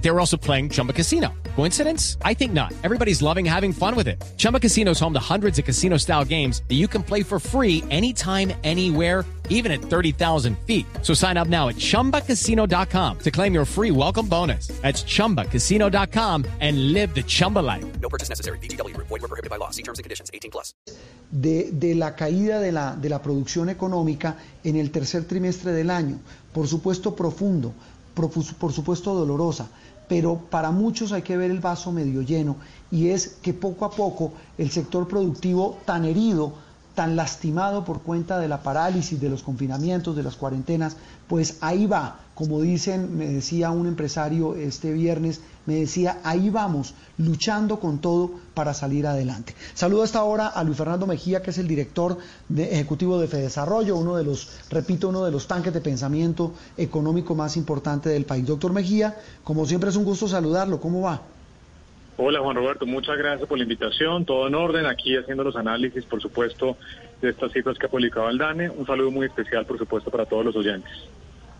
They were also playing Chumba Casino. Coincidence? I think not. Everybody's loving having fun with it. Chumba Casino is home to hundreds of casino style games that you can play for free anytime, anywhere, even at 30,000 feet. So sign up now at chumbacasino.com to claim your free welcome bonus. That's chumbacasino.com and live the Chumba life. No purchase necessary. BGW. Void were prohibited by law. See terms and conditions. 18 plus. de, de la caída de la, de la producción económica en el tercer trimestre del año. Por supuesto profundo, por, por supuesto dolorosa, pero para muchos hay que ver el vaso medio lleno y es que poco a poco el sector productivo tan herido, tan lastimado por cuenta de la parálisis, de los confinamientos, de las cuarentenas, pues ahí va, como dicen, me decía un empresario este viernes, me decía, ahí vamos, luchando con todo para salir adelante. Saludo hasta ahora a Luis Fernando Mejía, que es el director ejecutivo de Fedesarrollo, uno de los, repito, uno de los tanques de pensamiento económico más importante del país. Doctor Mejía, como siempre es un gusto saludarlo, ¿cómo va? Hola Juan Roberto, muchas gracias por la invitación, todo en orden, aquí haciendo los análisis, por supuesto, de estas cifras que ha publicado el DANE. Un saludo muy especial, por supuesto, para todos los oyentes.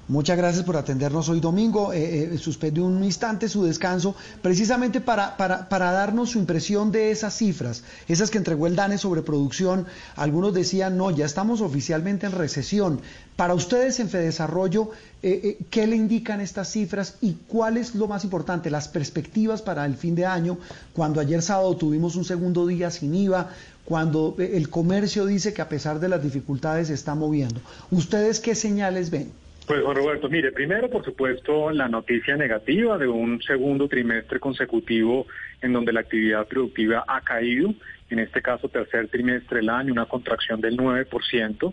Muchas gracias por atendernos hoy domingo. Eh, eh, suspende un instante su descanso precisamente para, para, para, darnos su impresión de esas cifras, esas que entregó el DANE sobre producción. Algunos decían, no, ya estamos oficialmente en recesión. Para ustedes en Fedesarrollo, eh, eh, ¿qué le indican estas cifras y cuál es lo más importante, las perspectivas para el fin de año, cuando ayer sábado tuvimos un segundo día sin IVA, cuando eh, el comercio dice que a pesar de las dificultades se está moviendo? ¿Ustedes qué señales ven? Pues Juan Roberto, mire, primero por supuesto la noticia negativa de un segundo trimestre consecutivo en donde la actividad productiva ha caído, en este caso tercer trimestre del año, una contracción del 9%.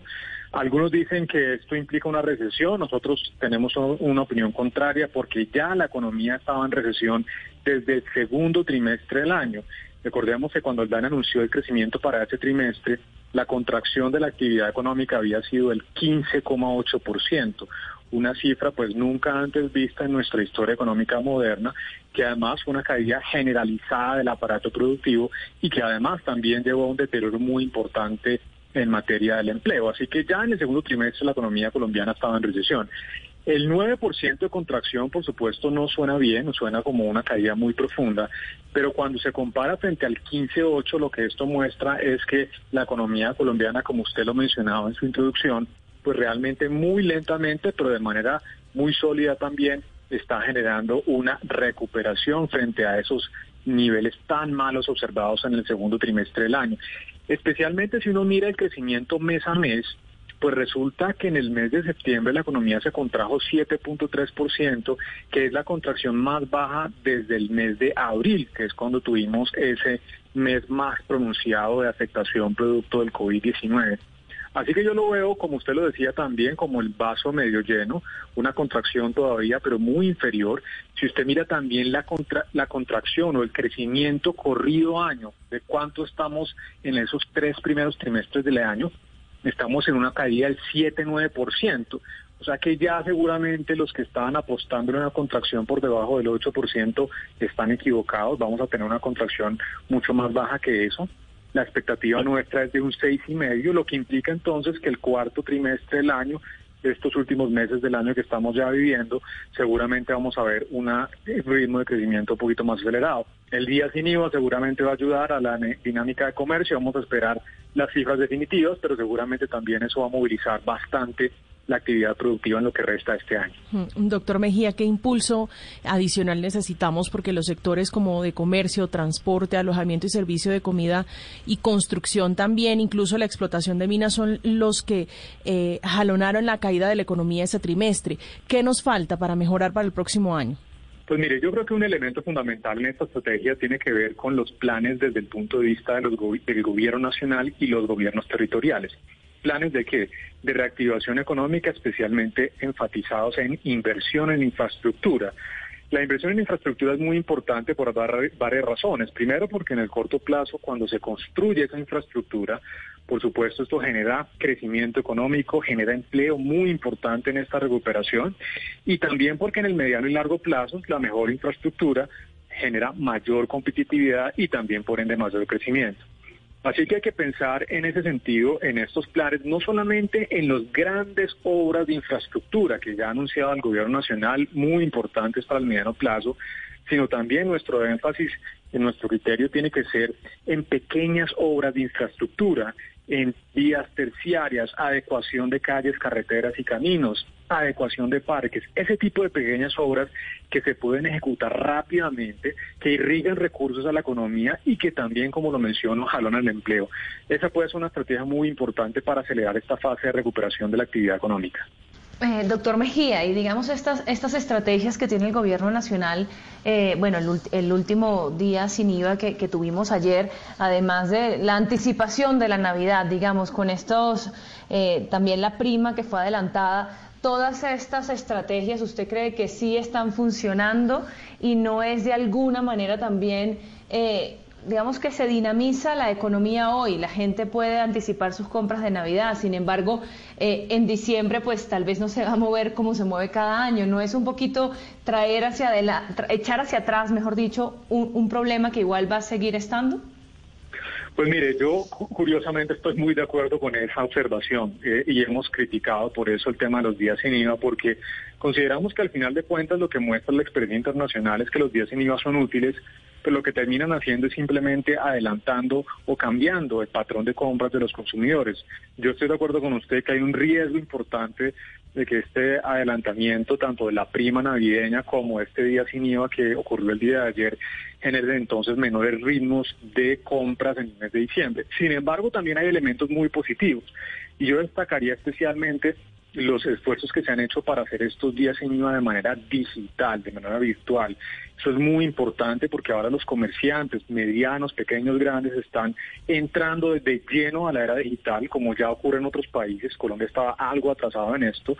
Algunos dicen que esto implica una recesión, nosotros tenemos una opinión contraria porque ya la economía estaba en recesión desde el segundo trimestre del año. Recordemos que cuando el DAN anunció el crecimiento para ese trimestre, la contracción de la actividad económica había sido el 15,8%, una cifra pues nunca antes vista en nuestra historia económica moderna, que además fue una caída generalizada del aparato productivo y que además también llevó a un deterioro muy importante en materia del empleo. Así que ya en el segundo trimestre la economía colombiana estaba en recesión. El 9% de contracción, por supuesto, no suena bien, no suena como una caída muy profunda, pero cuando se compara frente al 15,8, lo que esto muestra es que la economía colombiana, como usted lo mencionaba en su introducción, pues realmente muy lentamente, pero de manera muy sólida también, está generando una recuperación frente a esos niveles tan malos observados en el segundo trimestre del año. Especialmente si uno mira el crecimiento mes a mes, pues resulta que en el mes de septiembre la economía se contrajo 7.3%, que es la contracción más baja desde el mes de abril, que es cuando tuvimos ese mes más pronunciado de afectación producto del COVID-19. Así que yo lo veo, como usted lo decía también, como el vaso medio lleno, una contracción todavía, pero muy inferior. Si usted mira también la, contra, la contracción o el crecimiento corrido año, de cuánto estamos en esos tres primeros trimestres del año, estamos en una caída del 7-9%. O sea que ya seguramente los que estaban apostando en una contracción por debajo del 8% están equivocados. Vamos a tener una contracción mucho más baja que eso. La expectativa nuestra es de un seis y medio, lo que implica entonces que el cuarto trimestre del año, estos últimos meses del año que estamos ya viviendo, seguramente vamos a ver un ritmo de crecimiento un poquito más acelerado. El día sin IVA seguramente va a ayudar a la dinámica de comercio, vamos a esperar las cifras definitivas, pero seguramente también eso va a movilizar bastante la actividad productiva en lo que resta de este año. Doctor Mejía, ¿qué impulso adicional necesitamos? Porque los sectores como de comercio, transporte, alojamiento y servicio de comida y construcción también, incluso la explotación de minas, son los que eh, jalonaron la caída de la economía ese trimestre. ¿Qué nos falta para mejorar para el próximo año? Pues mire, yo creo que un elemento fundamental en esta estrategia tiene que ver con los planes desde el punto de vista de los del gobierno nacional y los gobiernos territoriales. ¿Planes de qué? De reactivación económica, especialmente enfatizados en inversión en infraestructura. La inversión en infraestructura es muy importante por varias razones. Primero, porque en el corto plazo, cuando se construye esa infraestructura, por supuesto, esto genera crecimiento económico, genera empleo muy importante en esta recuperación. Y también porque en el mediano y largo plazo, la mejor infraestructura genera mayor competitividad y también, por ende, mayor crecimiento. Así que hay que pensar en ese sentido, en estos planes, no solamente en las grandes obras de infraestructura que ya ha anunciado el gobierno nacional, muy importantes para el mediano plazo, sino también nuestro énfasis en nuestro criterio tiene que ser en pequeñas obras de infraestructura, en vías terciarias, adecuación de calles, carreteras y caminos, adecuación de parques, ese tipo de pequeñas obras que se pueden ejecutar rápidamente, que irrigan recursos a la economía y que también, como lo menciono, jalan el empleo. Esa puede ser una estrategia muy importante para acelerar esta fase de recuperación de la actividad económica. Eh, doctor Mejía, y digamos estas, estas estrategias que tiene el gobierno nacional, eh, bueno, el, último día sin IVA que, tuvimos ayer, además de la anticipación de la Navidad, digamos, con estos, eh, también la prima que fue adelantada, todas estas estrategias, ¿usted cree que sí están funcionando y no es de alguna manera también digamos que se dinamiza la economía hoy, la gente puede anticipar sus compras de Navidad, sin embargo, eh, en diciembre pues tal vez no se va a mover como se mueve cada año, no es un poquito traer hacia adelante, echar hacia atrás, mejor dicho, un, problema que igual va a seguir estando. Pues mire, yo curiosamente estoy muy de acuerdo con esa observación eh, y hemos criticado por eso el tema de los días sin IVA porque consideramos que al final de cuentas lo que muestra la experiencia internacional es que los días sin IVA son útiles pero lo que terminan haciendo es simplemente adelantando o cambiando el patrón de compras de los consumidores. Yo estoy de acuerdo con usted que hay un riesgo importante de que este adelantamiento, tanto de la prima navideña como este día sin IVA que ocurrió el día de ayer, genere entonces menores ritmos de compras en el mes de diciembre. Sin embargo, también hay elementos muy positivos. Y yo destacaría especialmente los esfuerzos que se han hecho para hacer estos días sin IVA de manera digital, de manera virtual. Eso es muy importante porque ahora los comerciantes medianos, pequeños, grandes están entrando de lleno a la era digital, como ya ocurre en otros países. Colombia estaba algo atrasado en esto.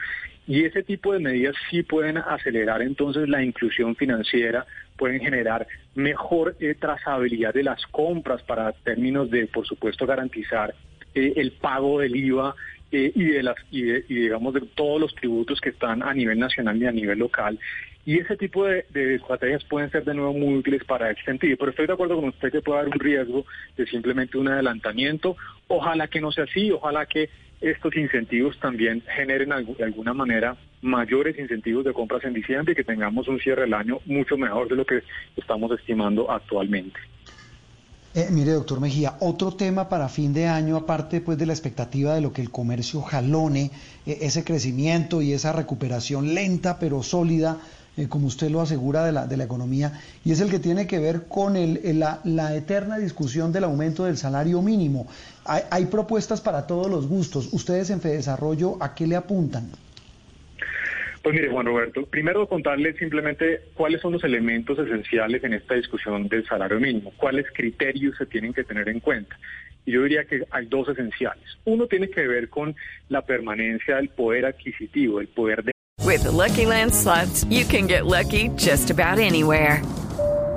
Y ese tipo de medidas sí pueden acelerar entonces la inclusión financiera, pueden generar mejor eh, trazabilidad de las compras para términos de, por supuesto, garantizar eh, el pago del IVA eh, y de las y, digamos de todos los tributos que están a nivel nacional y a nivel local. Y ese tipo de, estrategias pueden ser de nuevo muy útiles para ese sentido. Pero estoy de acuerdo con usted que puede haber un riesgo de simplemente un adelantamiento. Ojalá que no sea así. Ojalá que estos incentivos también generen de alguna manera mayores incentivos de compras en diciembre y que tengamos un cierre del año mucho mejor de lo que estamos estimando actualmente. Eh, mire, doctor Mejía, otro tema para fin de año, aparte pues de la expectativa de lo que el comercio jalone, eh, ese crecimiento y esa recuperación lenta pero sólida, eh, como usted lo asegura, de la, de la economía, y es el que tiene que ver con el, la, la, eterna discusión del aumento del salario mínimo. Hay, hay propuestas para todos los gustos. ¿Ustedes en Fedesarrollo a qué le apuntan? Pues mire, Juan Roberto, primero contarle simplemente cuáles son los elementos esenciales en esta discusión del salario mínimo, cuáles criterios se tienen que tener en cuenta. Y yo diría que hay dos esenciales. Uno tiene que ver con la permanencia del poder adquisitivo, el poder de... With Lucky Land slots, you can get lucky just about anywhere.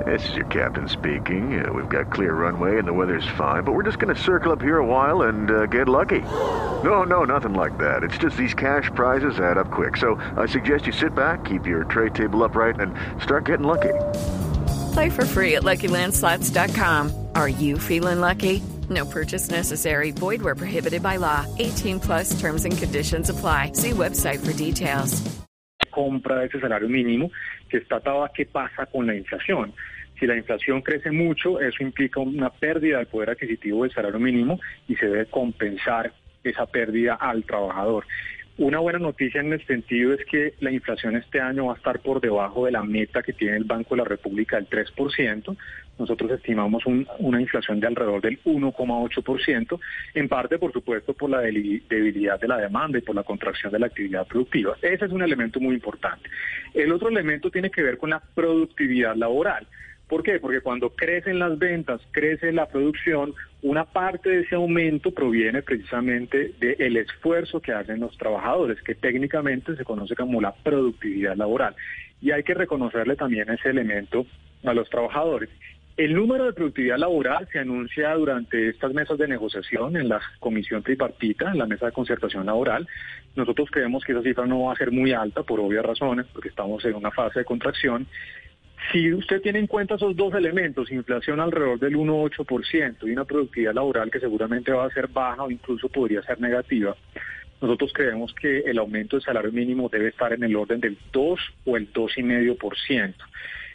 This is your captain speaking. Uh, we've got clear runway and the weather's fine, but we're just going to circle up here a while and uh, get lucky. No, no, nothing like that. It's just these cash prizes add up quick. So I suggest you sit back, keep your tray table upright, and start getting lucky. Play for free at LuckyLandSlots.com. Are you feeling lucky? No purchase necessary. Void where prohibited by law. 18 plus terms and conditions apply. See website for details. Compra ese salario mínimo que está atado a qué pasa con la inflación. Si la inflación crece mucho, eso implica una pérdida del poder adquisitivo del salario mínimo y se debe compensar esa pérdida al trabajador. Una buena noticia en el sentido es que la inflación este año va a estar por debajo de la meta que tiene el Banco de la República del 3%. Nosotros estimamos una inflación de alrededor del 1,8%, en parte, por supuesto, por la debilidad de la demanda y por la contracción de la actividad productiva. Ese es un elemento muy importante. El otro elemento tiene que ver con la productividad laboral. ¿Por qué? Porque cuando crecen las ventas, crece la producción, una parte de ese aumento proviene precisamente del esfuerzo que hacen los trabajadores, que técnicamente se conoce como la productividad laboral. Y hay que reconocerle también ese elemento a los trabajadores. El número de productividad laboral se anuncia durante estas mesas de negociación en la comisión tripartita, en la mesa de concertación laboral. Nosotros creemos que esa cifra no va a ser muy alta por obvias razones, porque estamos en una fase de contracción. Si usted tiene en cuenta esos dos elementos, inflación alrededor del 1,8% y una productividad laboral que seguramente va a ser baja o incluso podría ser negativa, nosotros creemos que el aumento del salario mínimo debe estar en el orden del 2 o el 2,5%.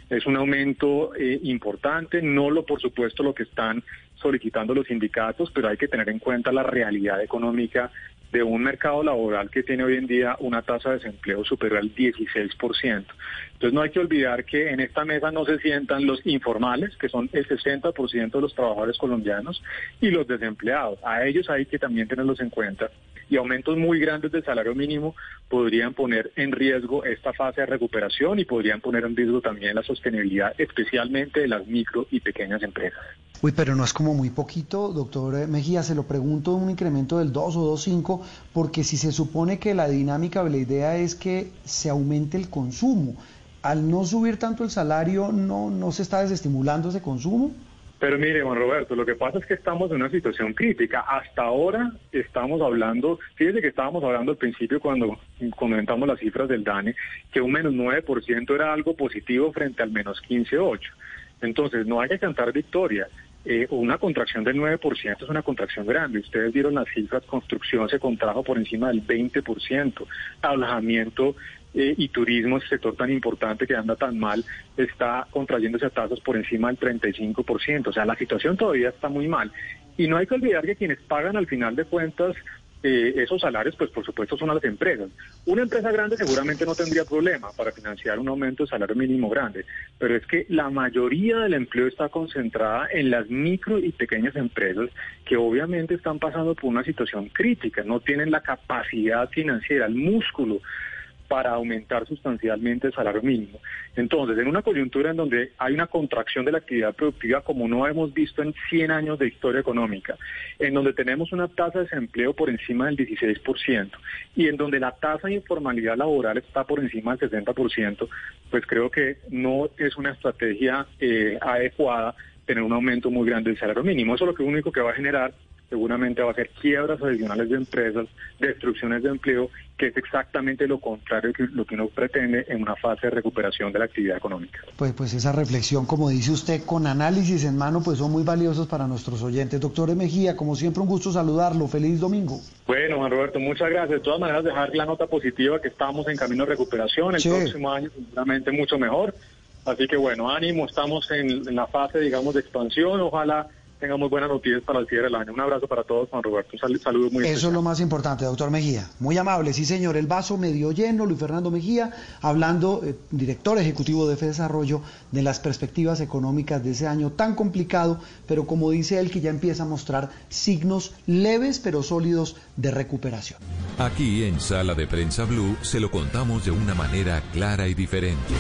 Es un aumento eh, importante, no lo por supuesto lo que están solicitando los sindicatos, pero hay que tener en cuenta la realidad económica de un mercado laboral que tiene hoy en día una tasa de desempleo superior al 16%. Entonces no hay que olvidar que en esta mesa no se sientan los informales, que son el 60% de los trabajadores colombianos, y los desempleados. A ellos hay que también tenerlos en cuenta. Y aumentos muy grandes del salario mínimo podrían poner en riesgo esta fase de recuperación y podrían poner en riesgo también la sostenibilidad, especialmente de las micro y pequeñas empresas. Uy, pero no es como muy poquito, doctor Mejía, se lo pregunto, un incremento del 2 o 2,5, porque si se supone que la dinámica de la idea es que se aumente el consumo, al no subir tanto el salario, ¿no, no se está desestimulando ese consumo? Pero mire, Juan Roberto, lo que pasa es que estamos en una situación crítica. Hasta ahora estamos hablando, fíjese que estábamos hablando al principio cuando comentamos las cifras del DANE, que un menos 9% era algo positivo frente al menos 15,8%. Entonces, no hay que cantar victoria. Eh, una contracción del 9% es una contracción grande. Ustedes vieron las cifras, construcción se contrajo por encima del 20%, alojamiento eh, y turismo, ese sector tan importante que anda tan mal, está contrayéndose a tasas por encima del 35%. O sea, la situación todavía está muy mal. Y no hay que olvidar que quienes pagan al final de cuentas eh, esos salarios, pues por supuesto son las empresas. Una empresa grande seguramente no tendría problema para financiar un aumento de salario mínimo grande, pero es que la mayoría del empleo está concentrada en las micro y pequeñas empresas que obviamente están pasando por una situación crítica, no tienen la capacidad financiera, el músculo para aumentar sustancialmente el salario mínimo. Entonces, en una coyuntura en donde hay una contracción de la actividad productiva como no hemos visto en 100 años de historia económica, en donde tenemos una tasa de desempleo por encima del 16% y en donde la tasa de informalidad laboral está por encima del 60%, pues creo que no es una estrategia eh, adecuada tener un aumento muy grande del salario mínimo. Eso es lo que único que va a generar seguramente va a ser quiebras adicionales de empresas, destrucciones de empleo, que es exactamente lo contrario que lo que uno pretende en una fase de recuperación de la actividad económica. Pues, pues esa reflexión, como dice usted, con análisis en mano, pues son muy valiosos para nuestros oyentes. Doctor Mejía, como siempre, un gusto saludarlo. Feliz domingo. Bueno, Juan Roberto, muchas gracias. De todas maneras, dejar la nota positiva que estamos en camino de recuperación. El próximo año, seguramente, mucho mejor. Así que bueno, ánimo, estamos en, en la fase, digamos, de expansión. Ojalá tengamos buenas noticias para el cierre del año. Un abrazo para todos, Juan Roberto. Un saludo muy Eso es lo más importante, doctor Mejía. Muy amable, sí, señor. El vaso medio lleno, Luis Fernando Mejía, hablando, eh, director ejecutivo de FE Desarrollo, de las perspectivas económicas de ese año tan complicado, pero como dice él, que ya empieza a mostrar signos leves pero sólidos de recuperación. Aquí en Sala de Prensa Blue se lo contamos de una manera clara y diferente.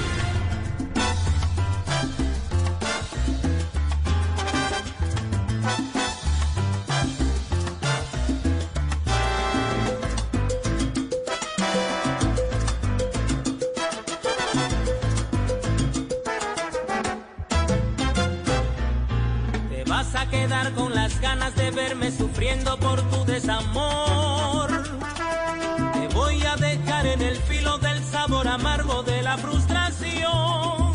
sufriendo por tu desamor. Te voy a dejar en el filo del sabor amargo de la frustración.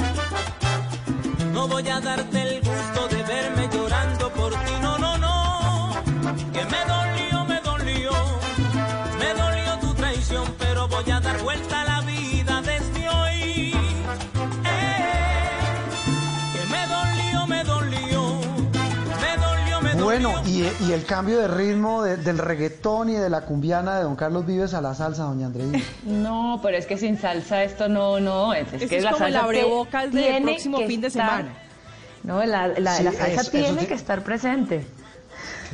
No voy a darte el gusto de verme llorando por ti, no, no, no, que me dolió. Y el cambio de ritmo del reggaetón y de la cumbiana de don Carlos Vives a la salsa, doña Andreina. No, pero es que sin salsa esto no, no, es, que es la como salsa el del próximo fin de semana. No, la, la, salsa tiene que estar presente.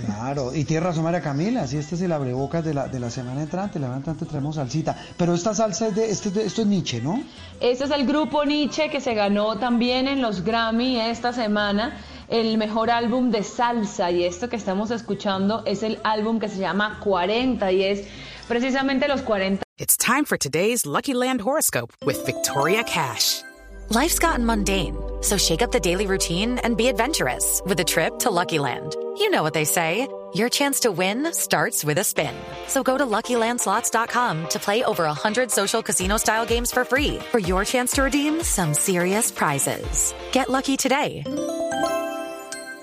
Claro, y tiene razón María Camila, si este es el abrebocas de la, de la semana entrante, la semana entrante traemos salsita. Pero esta salsa es de, este, esto es Nietzsche, ¿no? Este es el grupo Nietzsche que se ganó también en los Grammy esta semana el mejor álbum de salsa y esto que estamos escuchando es el álbum que se llama 40 y es precisamente los 40. It's time for today's Lucky Land horoscope with Victoria Cash. Life's gotten mundane, so shake up the daily routine and be adventurous with a trip to Lucky Land. You know what they say. your chance to win starts with a spin. So go to LuckyLandSlots.com to play over 100 social casino-style games for free for your chance to redeem some serious prizes. Get lucky today